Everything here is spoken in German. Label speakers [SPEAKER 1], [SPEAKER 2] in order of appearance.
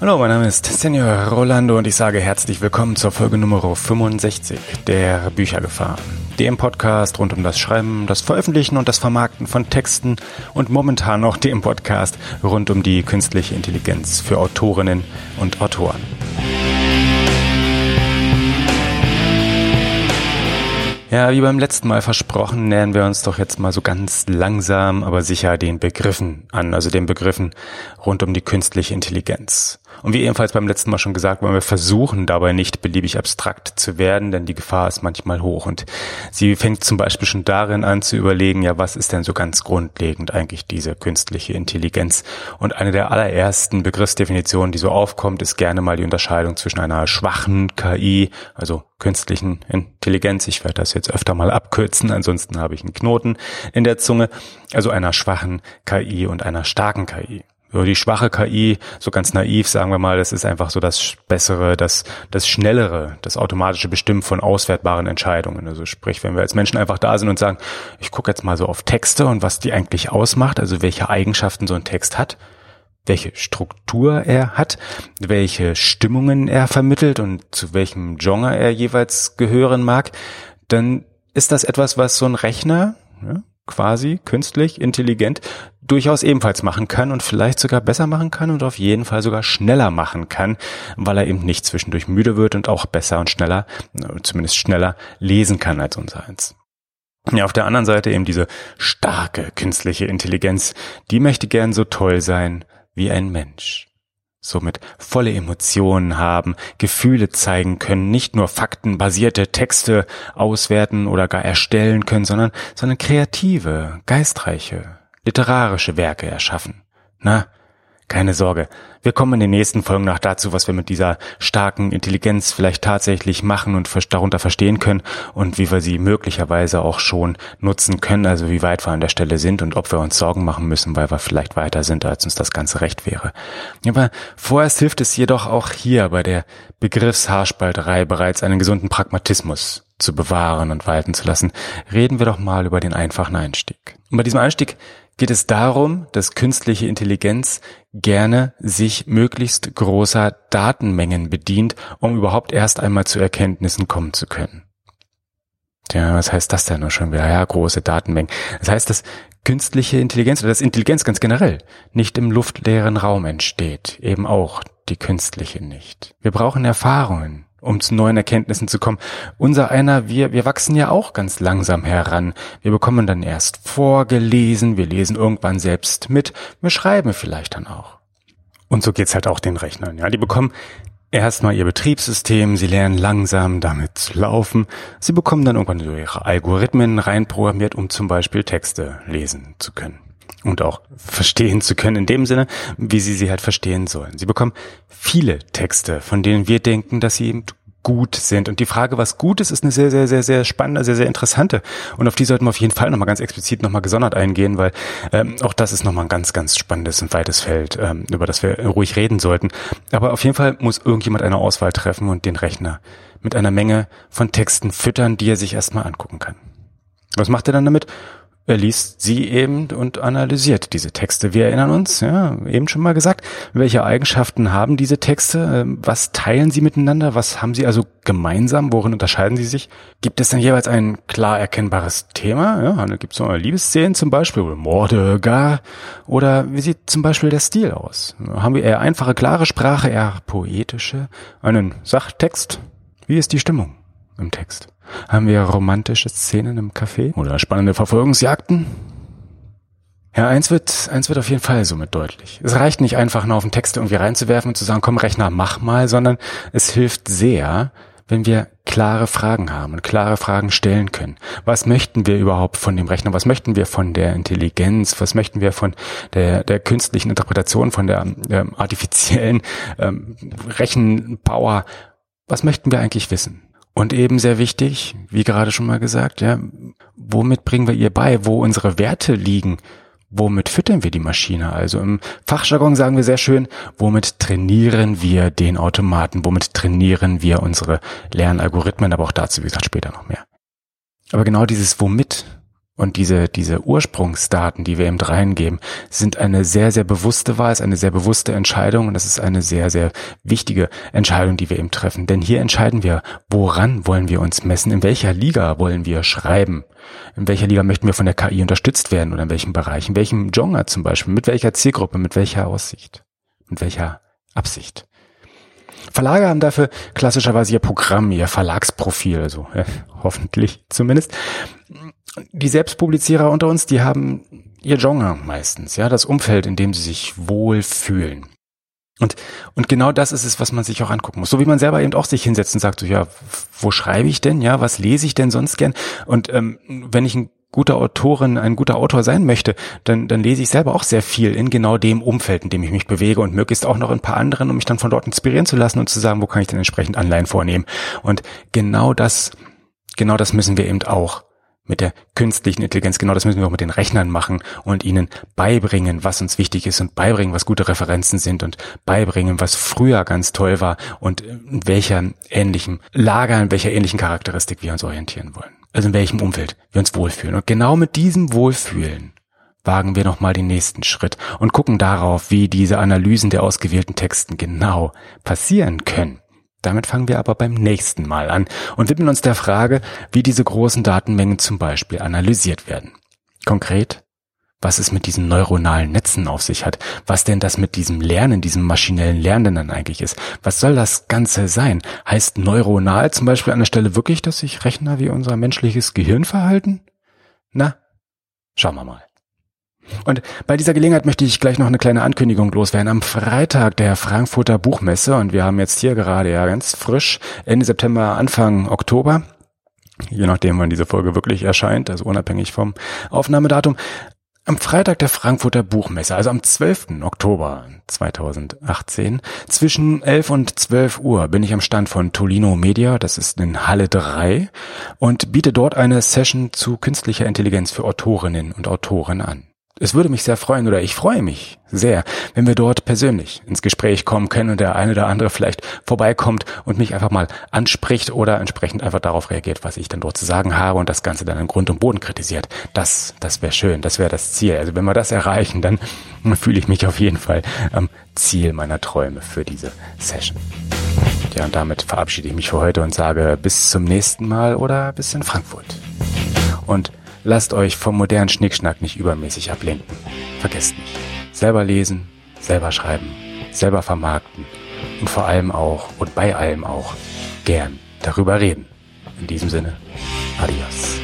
[SPEAKER 1] Hallo, mein Name ist Senior Rolando und ich sage herzlich willkommen zur Folge Nummer 65 der Büchergefahr. Dem Podcast rund um das Schreiben, das Veröffentlichen und das Vermarkten von Texten und momentan noch dem Podcast rund um die künstliche Intelligenz für Autorinnen und Autoren. Ja, wie beim letzten Mal versprochen, nähern wir uns doch jetzt mal so ganz langsam, aber sicher den Begriffen an, also den Begriffen rund um die künstliche Intelligenz. Und wie ebenfalls beim letzten Mal schon gesagt, wollen wir versuchen, dabei nicht beliebig abstrakt zu werden, denn die Gefahr ist manchmal hoch. Und sie fängt zum Beispiel schon darin an zu überlegen, ja, was ist denn so ganz grundlegend eigentlich diese künstliche Intelligenz? Und eine der allerersten Begriffsdefinitionen, die so aufkommt, ist gerne mal die Unterscheidung zwischen einer schwachen KI, also künstlichen Intelligenz, ich werde das jetzt öfter mal abkürzen, ansonsten habe ich einen Knoten in der Zunge, also einer schwachen KI und einer starken KI so die schwache KI, so ganz naiv sagen wir mal, das ist einfach so das bessere, das, das schnellere, das automatische Bestimmen von auswertbaren Entscheidungen. Also sprich, wenn wir als Menschen einfach da sind und sagen, ich gucke jetzt mal so auf Texte und was die eigentlich ausmacht, also welche Eigenschaften so ein Text hat, welche Struktur er hat, welche Stimmungen er vermittelt und zu welchem Genre er jeweils gehören mag, dann ist das etwas, was so ein Rechner, ja, quasi künstlich, intelligent, durchaus ebenfalls machen kann und vielleicht sogar besser machen kann und auf jeden Fall sogar schneller machen kann, weil er eben nicht zwischendurch müde wird und auch besser und schneller, zumindest schneller lesen kann als unser eins. Ja, auf der anderen Seite eben diese starke künstliche Intelligenz, die möchte gern so toll sein wie ein Mensch somit volle Emotionen haben, Gefühle zeigen können, nicht nur faktenbasierte Texte auswerten oder gar erstellen können, sondern, sondern kreative, geistreiche, literarische Werke erschaffen. Na, keine Sorge, wir kommen in den nächsten Folgen noch dazu, was wir mit dieser starken Intelligenz vielleicht tatsächlich machen und darunter verstehen können und wie wir sie möglicherweise auch schon nutzen können, also wie weit wir an der Stelle sind und ob wir uns Sorgen machen müssen, weil wir vielleicht weiter sind, als uns das Ganze recht wäre. Aber vorerst hilft es jedoch auch hier bei der Begriffshaarspalterei bereits einen gesunden Pragmatismus zu bewahren und walten zu lassen. Reden wir doch mal über den einfachen Einstieg. Und bei diesem Einstieg geht es darum, dass künstliche Intelligenz gerne sich möglichst großer Datenmengen bedient, um überhaupt erst einmal zu Erkenntnissen kommen zu können. Tja, was heißt das denn nur schon wieder? Ja, große Datenmengen. Das heißt, dass künstliche Intelligenz oder dass Intelligenz ganz generell nicht im luftleeren Raum entsteht, eben auch die künstliche nicht. Wir brauchen Erfahrungen, um zu neuen Erkenntnissen zu kommen. Unser einer, wir, wir wachsen ja auch ganz langsam heran. Wir bekommen dann erst vorgelesen, wir lesen irgendwann selbst mit, wir schreiben vielleicht dann auch. Und so geht's halt auch den Rechnern, ja. Die bekommen erstmal ihr Betriebssystem, sie lernen langsam damit zu laufen, sie bekommen dann irgendwann so ihre Algorithmen reinprogrammiert, um zum Beispiel Texte lesen zu können und auch verstehen zu können in dem Sinne, wie sie sie halt verstehen sollen. Sie bekommen viele Texte, von denen wir denken, dass sie eben gut sind. Und die Frage, was gut ist, ist eine sehr, sehr, sehr, sehr spannende, sehr, sehr interessante. Und auf die sollten wir auf jeden Fall nochmal ganz explizit nochmal gesondert eingehen, weil ähm, auch das ist nochmal ein ganz, ganz spannendes und weites Feld, ähm, über das wir ruhig reden sollten. Aber auf jeden Fall muss irgendjemand eine Auswahl treffen und den Rechner mit einer Menge von Texten füttern, die er sich erstmal angucken kann. Was macht er dann damit? Er liest sie eben und analysiert diese Texte. Wir erinnern uns, ja, eben schon mal gesagt, welche Eigenschaften haben diese Texte, ähm, was teilen sie miteinander, was haben sie also gemeinsam, worin unterscheiden sie sich? Gibt es denn jeweils ein klar erkennbares Thema? Ja, gibt es so Liebesszenen zum Beispiel, oder Morde gar, oder wie sieht zum Beispiel der Stil aus? Haben wir eher einfache, klare Sprache, eher poetische, einen Sachtext? Wie ist die Stimmung im Text? Haben wir romantische Szenen im Café oder spannende Verfolgungsjagden? Ja, eins wird, eins wird auf jeden Fall somit deutlich. Es reicht nicht einfach nur auf den Text irgendwie reinzuwerfen und zu sagen, komm Rechner, mach mal, sondern es hilft sehr, wenn wir klare Fragen haben und klare Fragen stellen können. Was möchten wir überhaupt von dem Rechner? Was möchten wir von der Intelligenz? Was möchten wir von der, der künstlichen Interpretation, von der ähm, artifiziellen ähm, Rechenpower? Was möchten wir eigentlich wissen? Und eben sehr wichtig, wie gerade schon mal gesagt, ja, womit bringen wir ihr bei, wo unsere Werte liegen? Womit füttern wir die Maschine? Also im Fachjargon sagen wir sehr schön, womit trainieren wir den Automaten? Womit trainieren wir unsere Lernalgorithmen? Aber auch dazu, wie gesagt, später noch mehr. Aber genau dieses Womit Und diese, diese Ursprungsdaten, die wir eben reingeben, sind eine sehr, sehr bewusste Wahl, ist eine sehr bewusste Entscheidung und das ist eine sehr, sehr wichtige Entscheidung, die wir eben treffen. Denn hier entscheiden wir, woran wollen wir uns messen, in welcher Liga wollen wir schreiben, in welcher Liga möchten wir von der KI unterstützt werden oder in welchem Bereich, in welchem Genre zum Beispiel, mit welcher Zielgruppe, mit welcher Aussicht, mit welcher Absicht. Verlage haben dafür klassischerweise ihr Programm, ihr Verlagsprofil, also äh, hoffentlich zumindest. Die Selbstpublizierer unter uns, die haben ihr Genre meistens, ja, das Umfeld, in dem sie sich wohl fühlen. Und, und genau das ist es, was man sich auch angucken muss. So wie man selber eben auch sich hinsetzt und sagt, so, ja, wo schreibe ich denn? Ja, was lese ich denn sonst gern? Und ähm, wenn ich ein guter Autorin, ein guter Autor sein möchte, dann, dann lese ich selber auch sehr viel in genau dem Umfeld, in dem ich mich bewege und möglichst auch noch ein paar anderen, um mich dann von dort inspirieren zu lassen und zu sagen, wo kann ich denn entsprechend Anleihen vornehmen. Und genau das, genau das müssen wir eben auch mit der künstlichen Intelligenz, genau das müssen wir auch mit den Rechnern machen und ihnen beibringen, was uns wichtig ist und beibringen, was gute Referenzen sind und beibringen, was früher ganz toll war und in welcher ähnlichen Lager, in welcher ähnlichen Charakteristik wir uns orientieren wollen also in welchem Umfeld wir uns wohlfühlen. Und genau mit diesem Wohlfühlen wagen wir nochmal den nächsten Schritt und gucken darauf, wie diese Analysen der ausgewählten Texten genau passieren können. Damit fangen wir aber beim nächsten Mal an und widmen uns der Frage, wie diese großen Datenmengen zum Beispiel analysiert werden. Konkret, was es mit diesen neuronalen Netzen auf sich hat, was denn das mit diesem Lernen, diesem maschinellen Lernen dann eigentlich ist. Was soll das Ganze sein? Heißt neuronal zum Beispiel an der Stelle wirklich, dass sich Rechner wie unser menschliches Gehirn verhalten? Na, schauen wir mal. Und bei dieser Gelegenheit möchte ich gleich noch eine kleine Ankündigung loswerden. Am Freitag der Frankfurter Buchmesse, und wir haben jetzt hier gerade ja ganz frisch Ende September, Anfang Oktober, je nachdem, wann diese Folge wirklich erscheint, also unabhängig vom Aufnahmedatum, am Freitag der Frankfurter Buchmesse, also am 12. Oktober 2018, zwischen 11 und 12 Uhr bin ich am Stand von Tolino Media, das ist in Halle 3, und biete dort eine Session zu künstlicher Intelligenz für Autorinnen und Autoren an. Es würde mich sehr freuen oder ich freue mich sehr, wenn wir dort persönlich ins Gespräch kommen können und der eine oder andere vielleicht vorbeikommt und mich einfach mal anspricht oder entsprechend einfach darauf reagiert, was ich dann dort zu sagen habe und das Ganze dann in Grund und Boden kritisiert. Das, das wäre schön, das wäre das Ziel. Also wenn wir das erreichen, dann fühle ich mich auf jeden Fall am Ziel meiner Träume für diese Session. Ja, und damit verabschiede ich mich für heute und sage bis zum nächsten Mal oder bis in Frankfurt. Und Lasst euch vom modernen Schnickschnack nicht übermäßig ablenken. Vergesst nicht. Selber lesen, selber schreiben, selber vermarkten und vor allem auch und bei allem auch gern darüber reden. In diesem Sinne, adios.